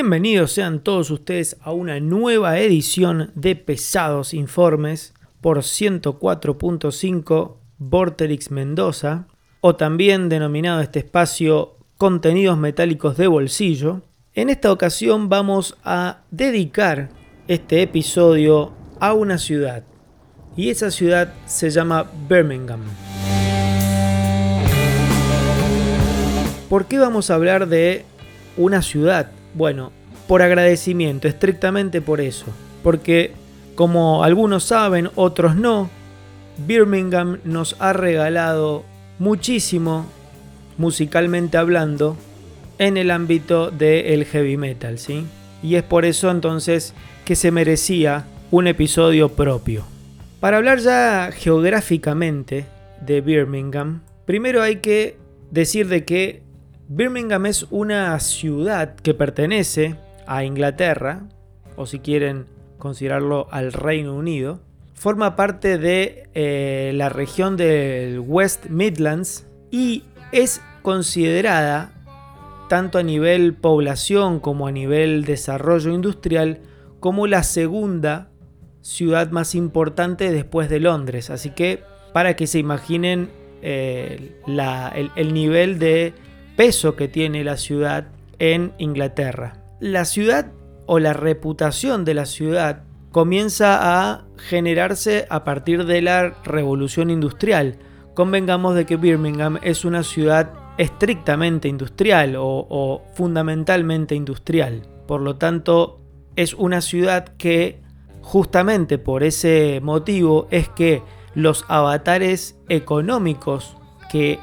Bienvenidos sean todos ustedes a una nueva edición de Pesados Informes por 104.5 Vorterix Mendoza, o también denominado este espacio Contenidos Metálicos de Bolsillo. En esta ocasión vamos a dedicar este episodio a una ciudad, y esa ciudad se llama Birmingham. ¿Por qué vamos a hablar de una ciudad? Bueno, por agradecimiento, estrictamente por eso. Porque, como algunos saben, otros no, Birmingham nos ha regalado muchísimo, musicalmente hablando, en el ámbito del heavy metal, ¿sí? Y es por eso entonces que se merecía un episodio propio. Para hablar ya geográficamente de Birmingham, primero hay que decir de que Birmingham es una ciudad que pertenece a Inglaterra, o si quieren considerarlo al Reino Unido. Forma parte de eh, la región del West Midlands y es considerada, tanto a nivel población como a nivel desarrollo industrial, como la segunda ciudad más importante después de Londres. Así que para que se imaginen eh, el nivel de peso que tiene la ciudad en Inglaterra. La ciudad o la reputación de la ciudad comienza a generarse a partir de la revolución industrial. Convengamos de que Birmingham es una ciudad estrictamente industrial o, o fundamentalmente industrial. Por lo tanto, es una ciudad que justamente por ese motivo es que los avatares económicos que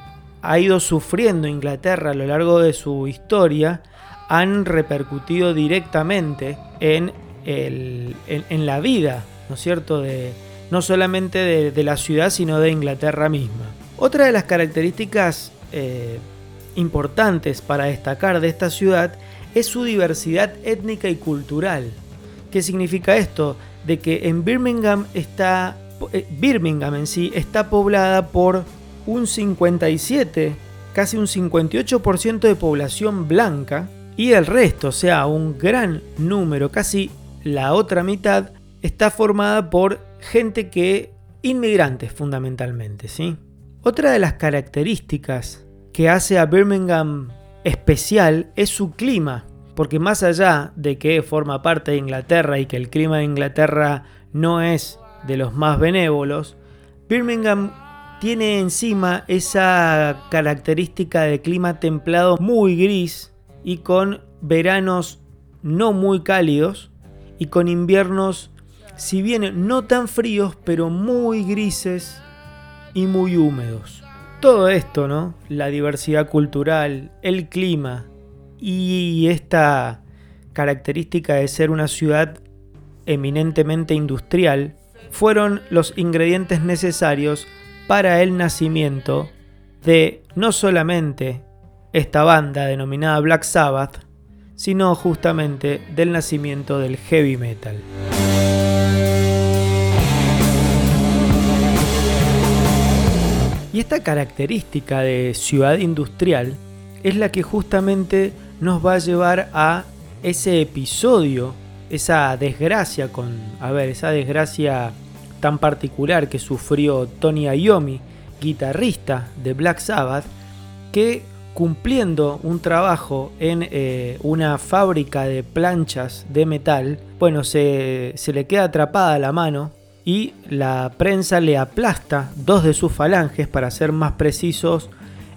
ha ido sufriendo Inglaterra a lo largo de su historia han repercutido directamente en, en, la vida, ¿no es cierto?, de, no solamente de, la ciudad, sino de Inglaterra misma. Otra de las características eh, importantes para destacar de esta ciudad es su diversidad étnica y cultural. ¿Qué significa esto? De que en Birmingham está eh, Birmingham en sí está poblada por un 57, casi un 58% de población blanca y el resto, o sea, un gran número, casi la otra mitad, está formada por gente que inmigrantes fundamentalmente, ¿sí? Otra de las características que hace a Birmingham especial es su clima, porque más allá de que forma parte de Inglaterra y que el clima de Inglaterra no es de los más benévolos, Birmingham tiene encima esa característica de clima templado muy gris y con veranos no muy cálidos y con inviernos, si bien no tan fríos, pero muy grises y muy húmedos. Todo esto, ¿no? La diversidad cultural, el clima y esta característica de ser una ciudad eminentemente industrial fueron los ingredientes necesarios para el nacimiento de no solamente esta banda denominada Black Sabbath, sino justamente del nacimiento del heavy metal. Y esta característica de ciudad industrial es la que justamente nos va a llevar a ese episodio, esa desgracia con, a ver, esa desgracia tan particular que sufrió Tony Iommi, guitarrista de Black Sabbath, que cumpliendo un trabajo en eh, una fábrica de planchas de metal, bueno, se, se le queda atrapada la mano y la prensa le aplasta dos de sus falanges, para ser más precisos,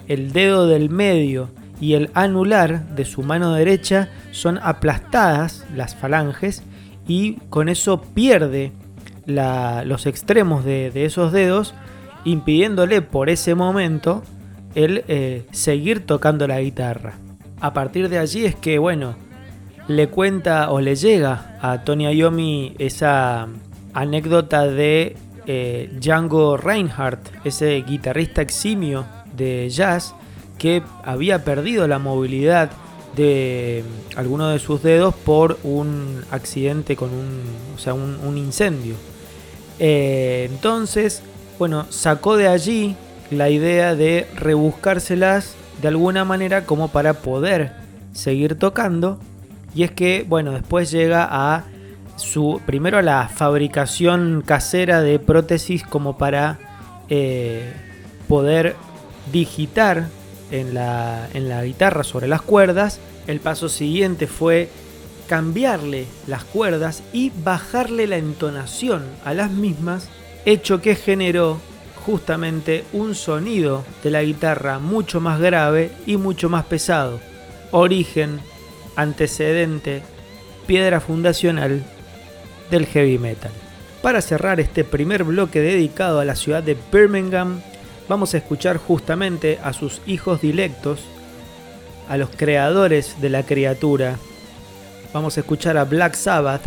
el dedo del medio y el anular de su mano derecha son aplastadas las falanges y con eso pierde los extremos de, esos dedos, impidiéndole por ese momento el eh, seguir tocando la guitarra. A partir de allí es que, bueno, le cuenta o le llega a Tony Iommi esa anécdota de eh, Django Reinhardt, ese guitarrista eximio de jazz que había perdido la movilidad de alguno de sus dedos por un accidente con un, o sea, un incendio. Eh, entonces, bueno, sacó de allí la idea de rebuscárselas de alguna manera como para poder seguir tocando Y es que, bueno, después llega a su, primero a la fabricación casera de prótesis como para eh, poder digitar en la, en la guitarra sobre las cuerdas. El paso siguiente fue cambiarle las cuerdas y bajarle la entonación a las mismas, hecho que generó justamente un sonido de la guitarra mucho más grave y mucho más pesado. Origen, antecedente, piedra fundacional del heavy metal. Para cerrar este primer bloque dedicado a la ciudad de Birmingham, vamos a escuchar justamente a sus hijos dilectos, a los creadores de la criatura. Vamos a escuchar a Black Sabbath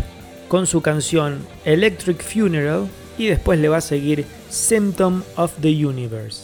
con su canción Electric Funeral y después le va a seguir Symptom of the Universe.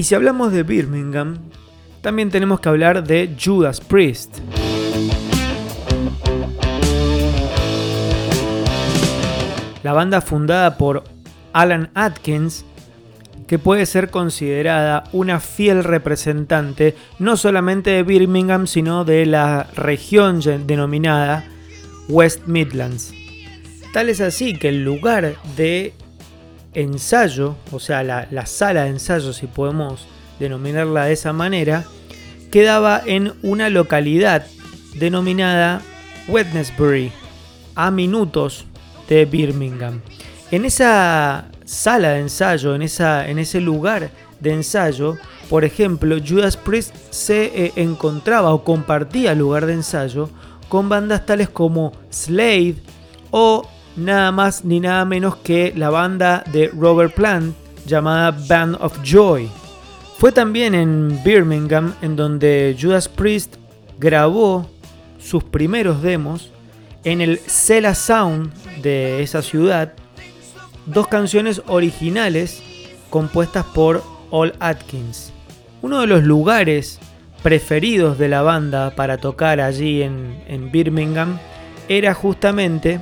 Y si hablamos de Birmingham, también tenemos que hablar de Judas Priest. La banda fundada por Alan Atkins, que puede ser considerada una fiel representante no solamente de Birmingham, sino de la región denominada West Midlands. Tal es así que el lugar de ensayo, o sea, la, sala de ensayo, si podemos denominarla de esa manera, quedaba en una localidad denominada Wednesbury, a minutos de Birmingham. En esa sala de ensayo, en, esa, en ese lugar de ensayo, por ejemplo, Judas Priest se eh, encontraba o compartía lugar de ensayo con bandas tales como Slade o nada más ni nada menos que la banda de Robert Plant llamada Band of Joy. Fue también en Birmingham en donde Judas Priest grabó sus primeros demos en el Cela Sound de esa ciudad, dos canciones originales compuestas por All Atkins. Uno de los lugares preferidos de la banda para tocar allí en, en Birmingham era justamente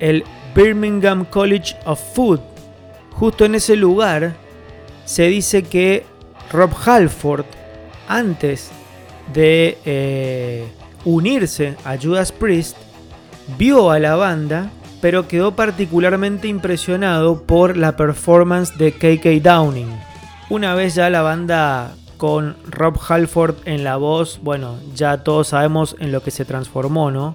el Birmingham College of Food. Justo en ese lugar se dice que Rob Halford, antes de eh, unirse a Judas Priest, vio a la banda, pero quedó particularmente impresionado por la performance de KK Downing. Una vez ya la banda con Rob Halford en la voz, bueno, ya todos sabemos en lo que se transformó, ¿no?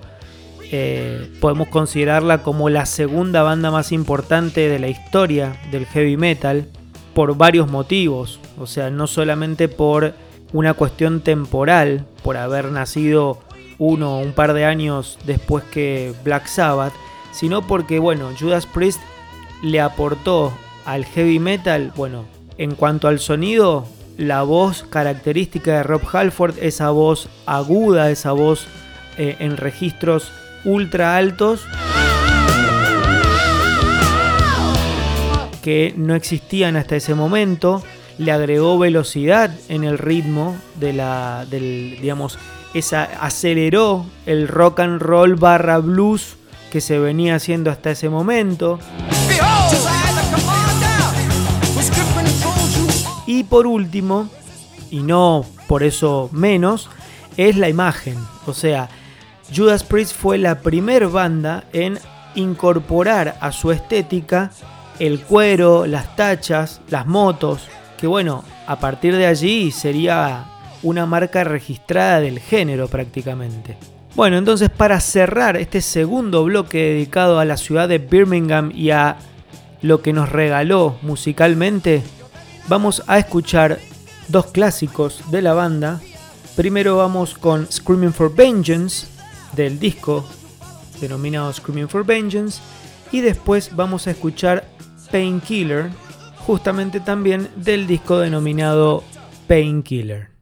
Eh, podemos considerarla como la segunda banda más importante de la historia del heavy metal por varios motivos, o sea, no solamente por una cuestión temporal, por haber nacido uno o un par de años después que Black Sabbath, sino porque, bueno, Judas Priest le aportó al heavy metal, bueno, en cuanto al sonido, la voz característica de Rob Halford, esa voz aguda, esa voz eh, en registros ultra altos que no existían hasta ese momento. Le agregó velocidad en el ritmo de la, del, digamos, esa, aceleró el rock and roll barra blues que se venía haciendo hasta ese momento. Y por último, y no por eso menos, es la imagen. O sea, Judas Priest fue la primer banda en incorporar a su estética el cuero, las tachas, las motos, que bueno, a partir de allí sería una marca registrada del género prácticamente. Bueno, entonces para cerrar este segundo bloque dedicado a la ciudad de Birmingham y a lo que nos regaló musicalmente, vamos a escuchar dos clásicos de la banda. Primero vamos con Screaming for Vengeance, del disco denominado Screaming for Vengeance y después vamos a escuchar Painkiller, justamente también del disco denominado Painkiller.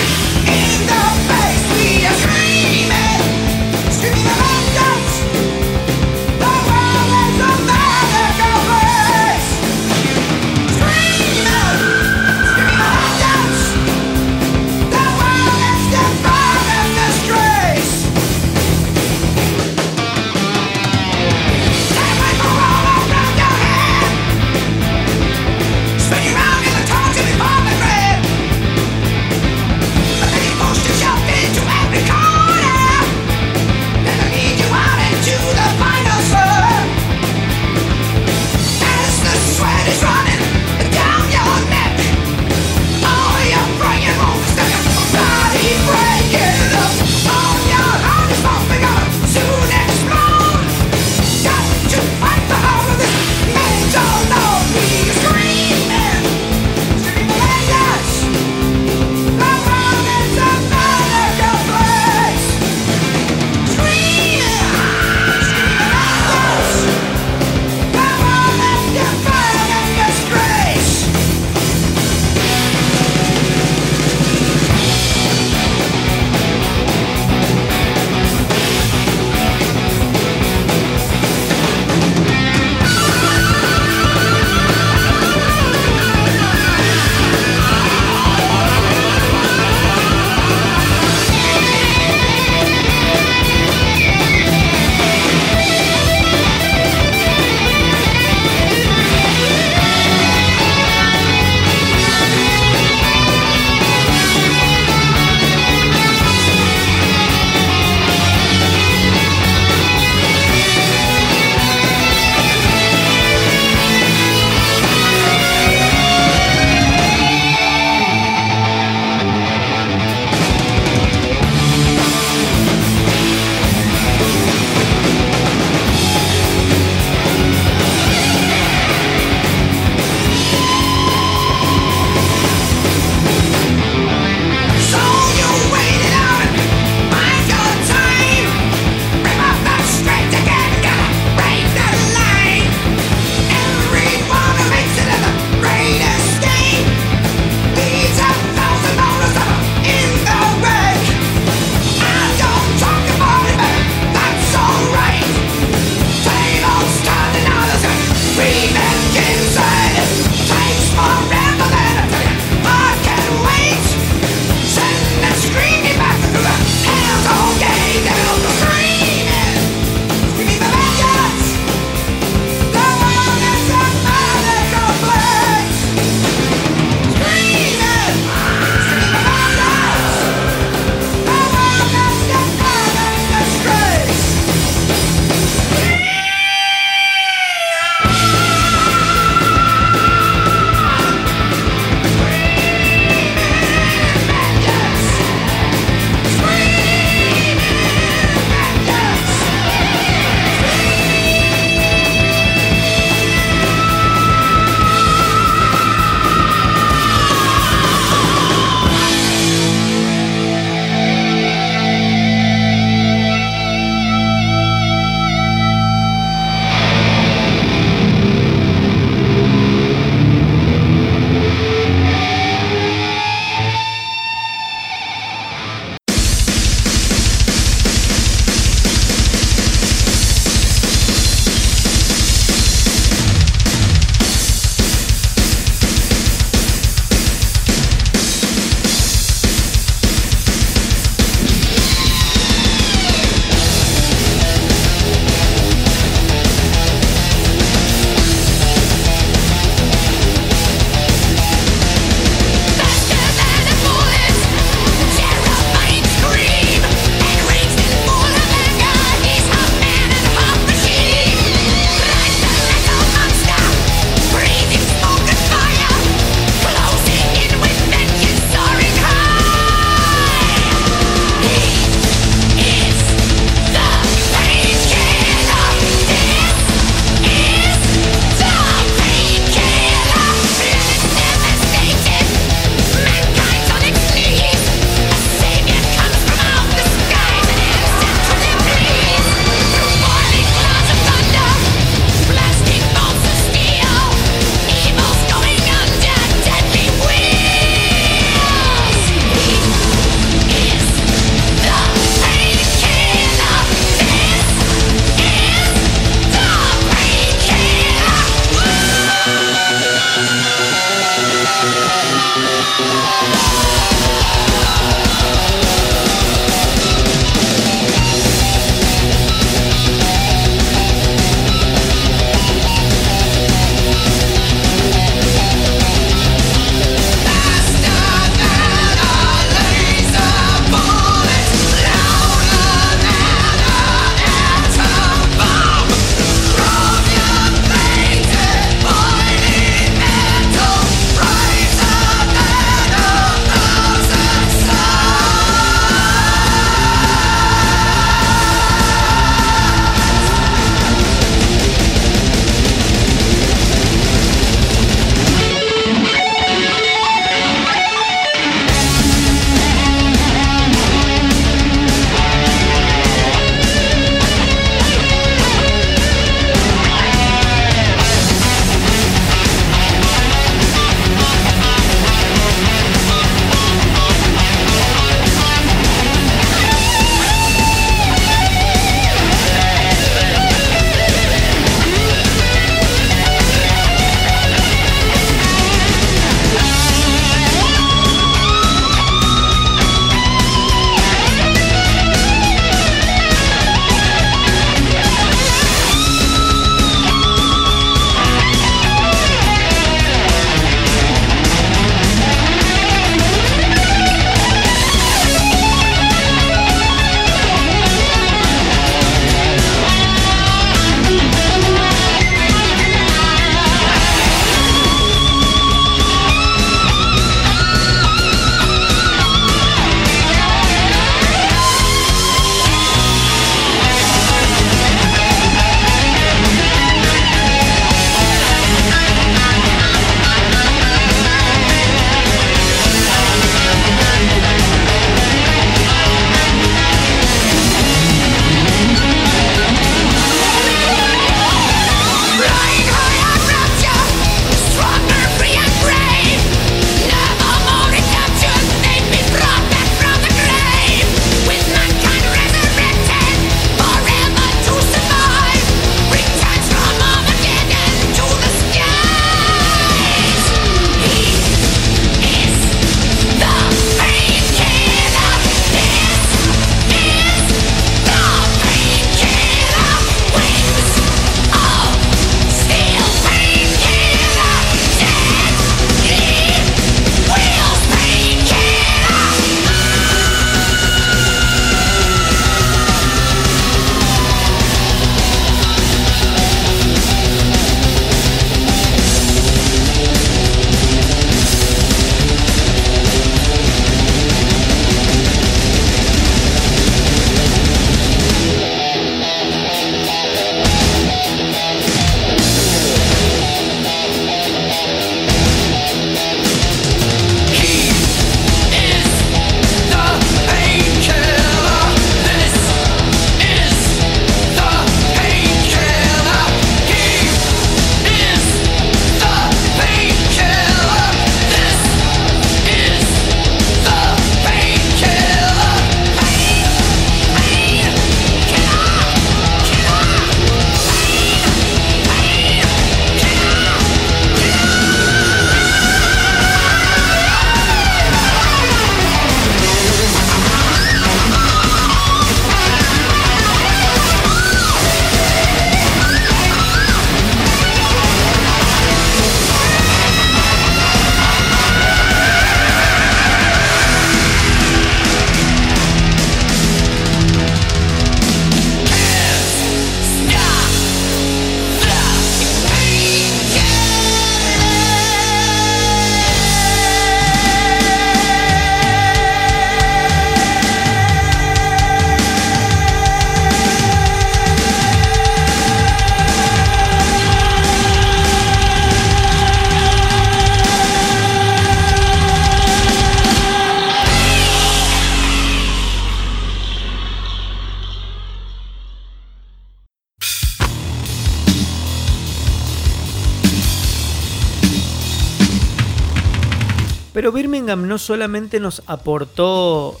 No solamente nos aportó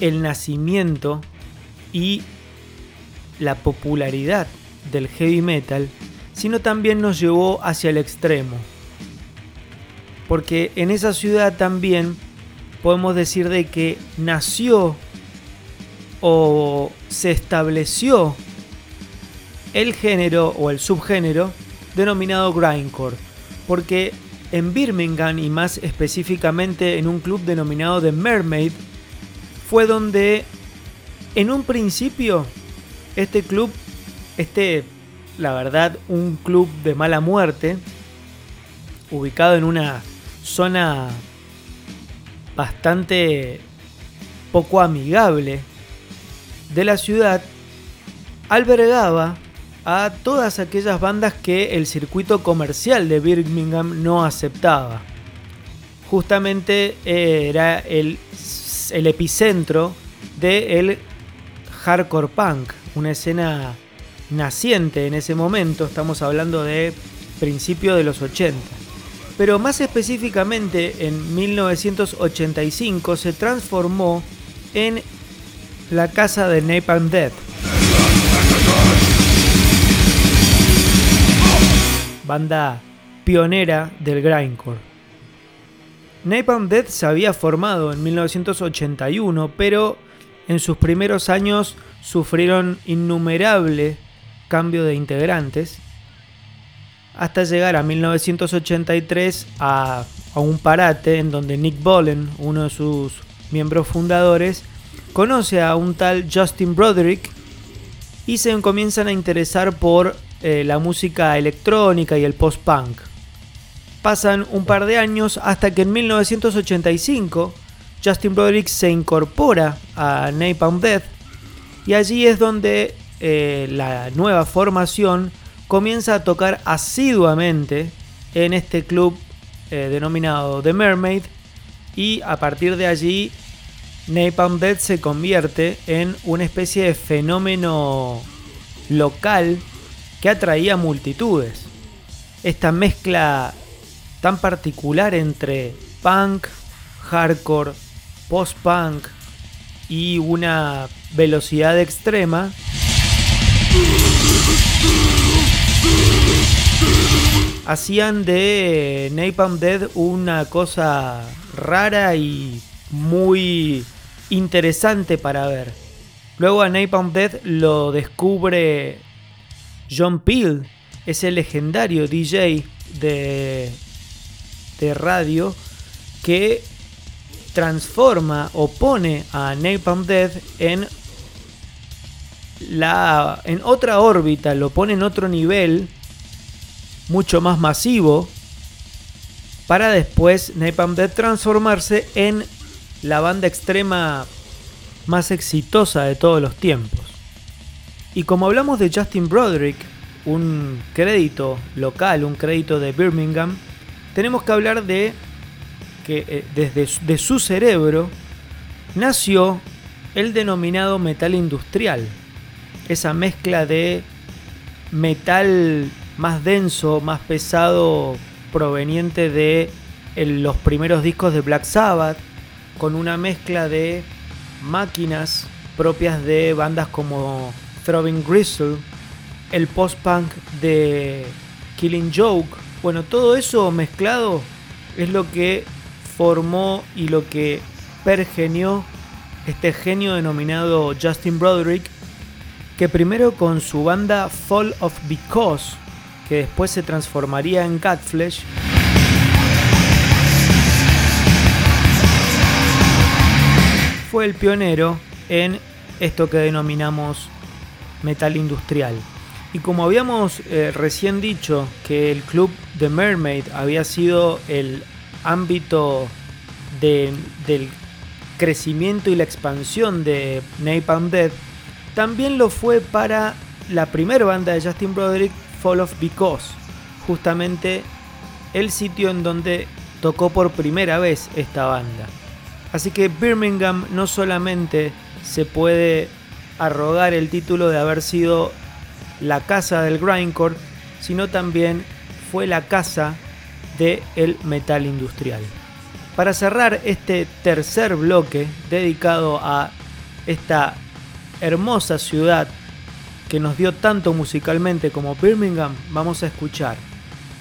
el nacimiento y la popularidad del heavy metal, sino también nos llevó hacia el extremo. Porque en esa ciudad también podemos decir de que nació o se estableció el género o el subgénero denominado grindcore, porque en Birmingham y más específicamente en un club denominado The Mermaid fue donde en un principio este club, este la verdad un club de mala muerte, ubicado en una zona bastante poco amigable de la ciudad, albergaba a todas aquellas bandas que el circuito comercial de Birmingham no aceptaba. Justamente eh, era el, epicentro del hardcore punk, una escena naciente en ese momento, estamos hablando de principio de los 80. Pero más específicamente en 1985 se transformó en la casa de Napalm Death banda pionera del grindcore. Napalm Death se había formado en 1981, pero en sus primeros años sufrieron innumerable cambio de integrantes hasta llegar a 1983 a, a, un parate en donde Nick Bollen, uno de sus miembros fundadores, conoce a un tal Justin Broderick y se comienzan a interesar por eh, la música electrónica y el post-punk. Pasan un par de años hasta que en 1985 Justin Broderick se incorpora a Napalm Death y allí es donde eh, la nueva formación comienza a tocar asiduamente en este club eh, denominado The Mermaid y a partir de allí Napalm Death se convierte en una especie de fenómeno local que atraía multitudes. Esta mezcla tan particular entre punk, hardcore, post-punk y una velocidad extrema hacían de Napalm Dead una cosa rara y muy interesante para ver. Luego a Napalm Dead lo descubre John Peel, ese legendario DJ de, de radio que transforma o pone a Napalm Death en la en otra órbita, lo pone en otro nivel mucho más masivo para después Napalm Death transformarse en la banda extrema más exitosa de todos los tiempos. Y como hablamos de Justin Broderick, un crédito local, un crédito de Birmingham, tenemos que hablar de que eh, desde de su cerebro nació el denominado metal industrial. Esa mezcla de metal más denso, más pesado, proveniente de los primeros discos de Black Sabbath, con una mezcla de máquinas propias de bandas como Throbbing Gristle, el post-punk de Killing Joke. Bueno, todo eso mezclado es lo que formó y lo que pergenió este genio denominado Justin Broderick, que primero con su banda Fall of Because, que después se transformaría en Catflesh, fue el pionero en esto que denominamos metal industrial. Y como habíamos eh, recién dicho que el club de Mermaid había sido el ámbito del crecimiento y la expansión de Napalm Dead, también lo fue para la primera banda de Justin Broderick, Fall of Because, justamente el sitio en donde tocó por primera vez esta banda. Así que Birmingham no solamente se puede arrogar el título de haber sido la casa del grindcore, sino también fue la casa del metal industrial. Para cerrar este tercer bloque dedicado a esta hermosa ciudad que nos dio tanto musicalmente como Birmingham, vamos a escuchar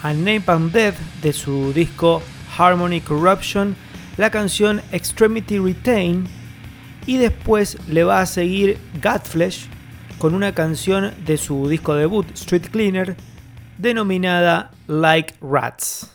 a Napalm Death de su disco Harmony Corruption, la canción Extremity Retain y después le va a seguir Godflesh con una canción de su disco debut Street Cleaner denominada Like Rats.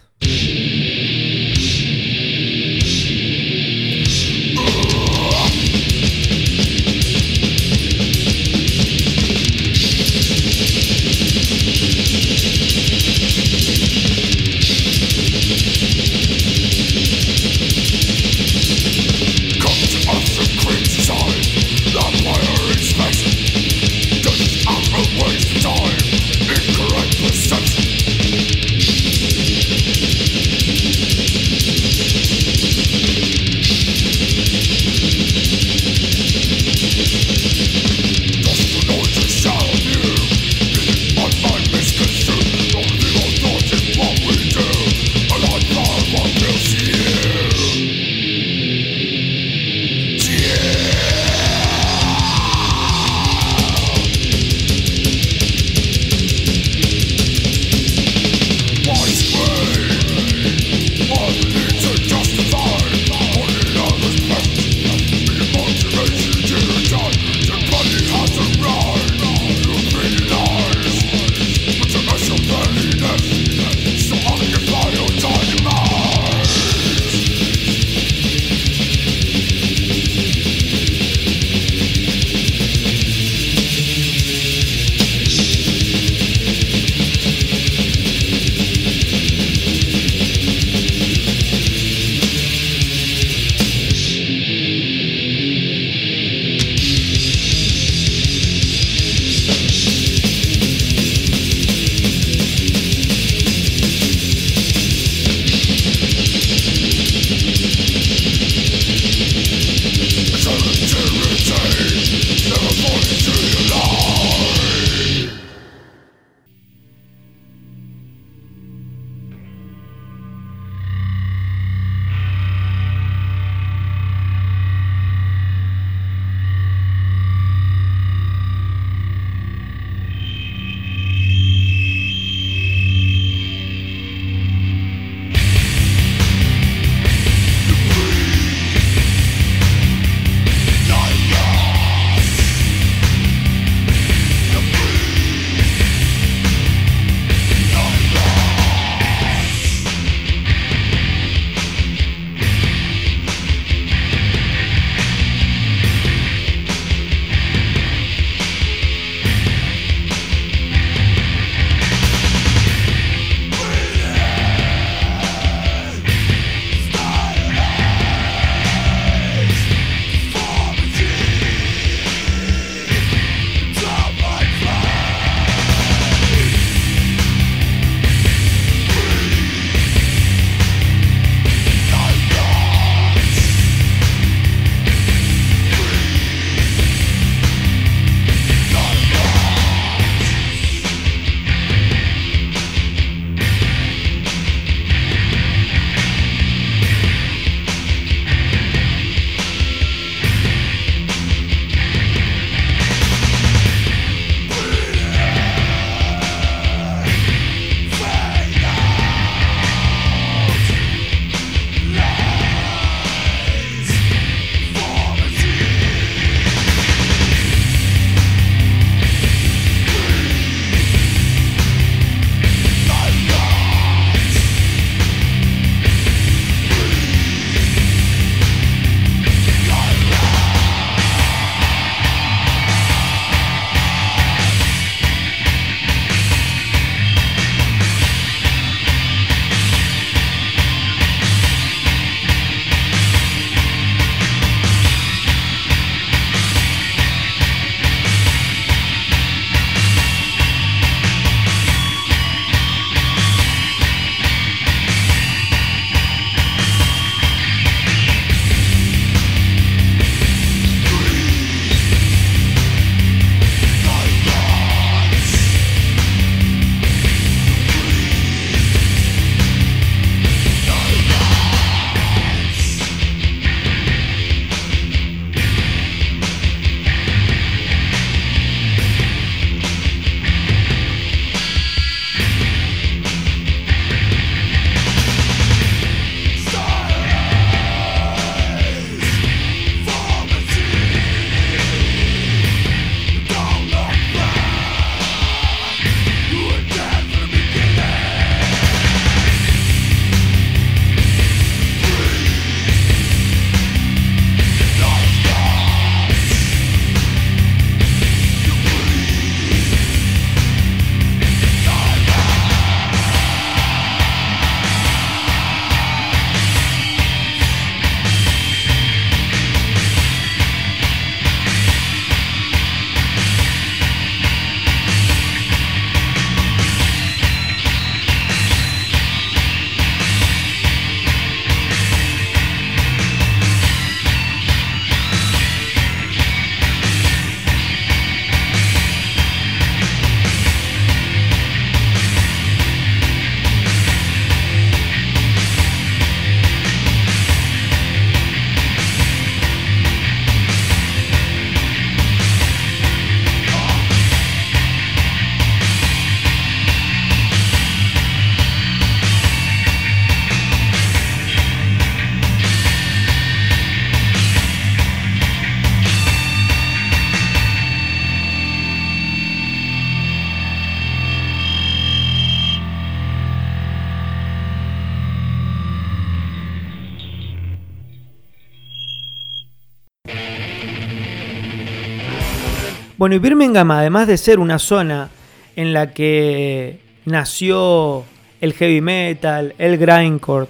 Bueno, y Birmingham, además de ser una zona en la que nació el heavy metal, el grindcore,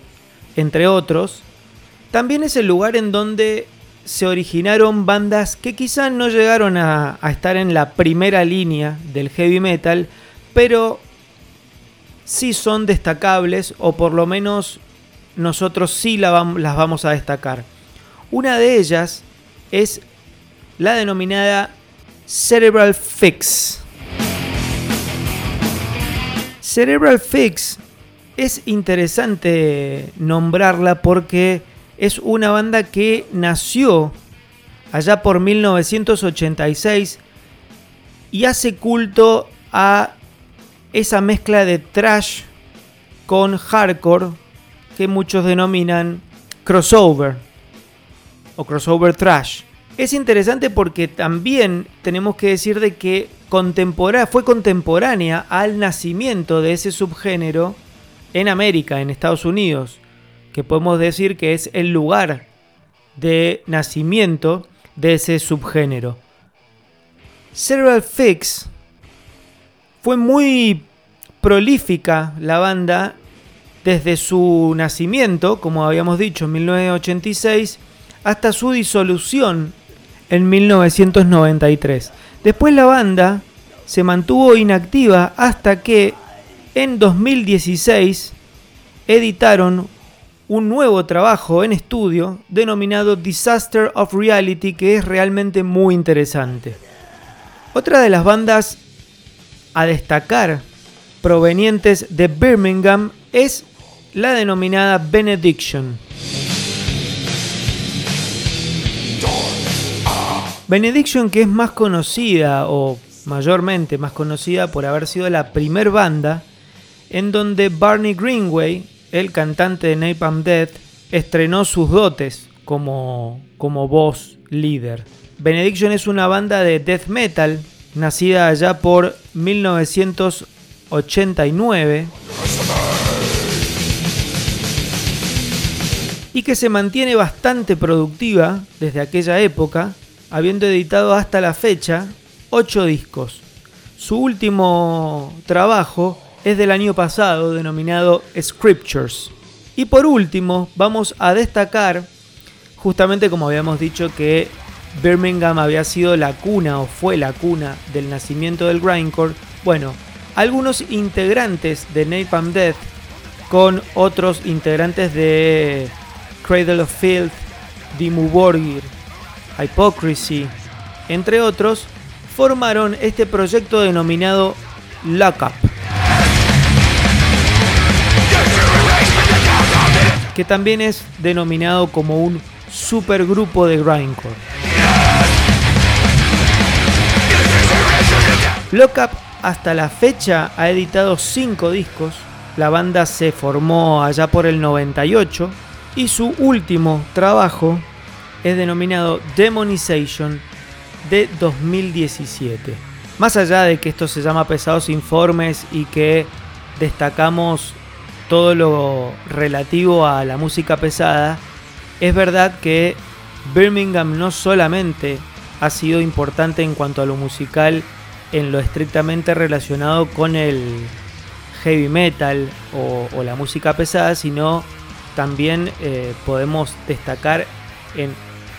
entre otros, también es el lugar en donde se originaron bandas que quizás no llegaron a, estar en la primera línea del heavy metal, pero sí son destacables o por lo menos nosotros sí las vamos a destacar. Una de ellas es la denominada Cerebral Fix. Cerebral Fix es interesante nombrarla porque es una banda que nació allá por 1986 y hace culto a esa mezcla de trash con hardcore que muchos denominan crossover o crossover trash. Es interesante porque también tenemos que decir de que fue contemporánea al nacimiento de ese subgénero en América, en Estados Unidos, que podemos decir que es el lugar de nacimiento de ese subgénero. Cerebral Fix fue muy prolífica la banda desde su nacimiento, como habíamos dicho, en 1986, hasta su disolución en 1993. Después la banda se mantuvo inactiva hasta que en 2016 editaron un nuevo trabajo en estudio denominado Disaster of Reality que es realmente muy interesante. Otra de las bandas a destacar provenientes de Birmingham es la denominada Benediction. Benediction que es más conocida o mayormente más conocida por haber sido la primer banda en donde Barney Greenway, el cantante de Napalm Death, estrenó sus dotes como, como voz líder. Benediction es una banda de death metal nacida allá por 1989 y que se mantiene bastante productiva desde aquella época habiendo editado hasta la fecha 8 discos. Su último trabajo es del año pasado, denominado Scriptures. Y por último, vamos a destacar, justamente como habíamos dicho, que Birmingham había sido la cuna o fue la cuna del nacimiento del grindcore. Bueno, algunos integrantes de Napalm Death con otros integrantes de Cradle of Filth, Dimmu Borgir, Hypocrisy, entre otros, formaron este proyecto denominado Lockup. Que también es denominado como un supergrupo de grindcore. Lockup hasta la fecha ha editado 5 discos. La banda se formó allá por el 98 y su último trabajo es denominado Demonization de 2017. Más allá de que esto se llama pesados informes y que destacamos todo lo relativo a la música pesada, es verdad que Birmingham no solamente ha sido importante en cuanto a lo musical en lo estrictamente relacionado con el heavy metal o, la música pesada, sino también eh, podemos destacar en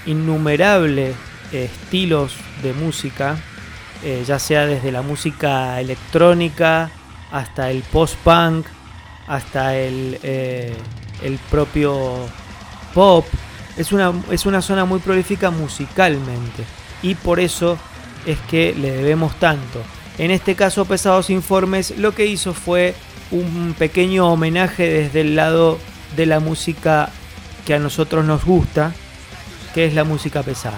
innumerables estilos de música, eh, ya sea desde la música electrónica hasta el post-punk, hasta el, eh, el propio pop. Es una, es una zona muy prolífica musicalmente y por eso es que le debemos tanto. En este caso, Pesados Informes lo que hizo fue un pequeño homenaje desde el lado de la música que a nosotros nos gusta, que es la música pesada.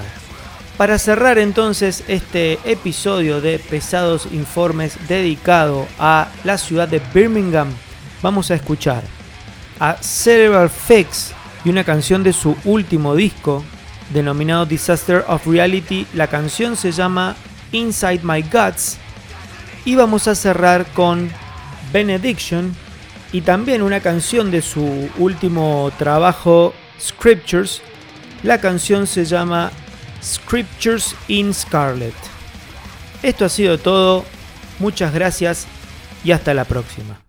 Para cerrar entonces este episodio de Pesados Informes dedicado a la ciudad de Birmingham, vamos a escuchar a Cerebral Fix y una canción de su último disco denominado Disaster of Reality. La canción se llama Inside My Guts y vamos a cerrar con Benediction y también una canción de su último trabajo Scriptures. La canción se llama Scriptures in Scarlet. Esto ha sido todo, muchas gracias y hasta la próxima.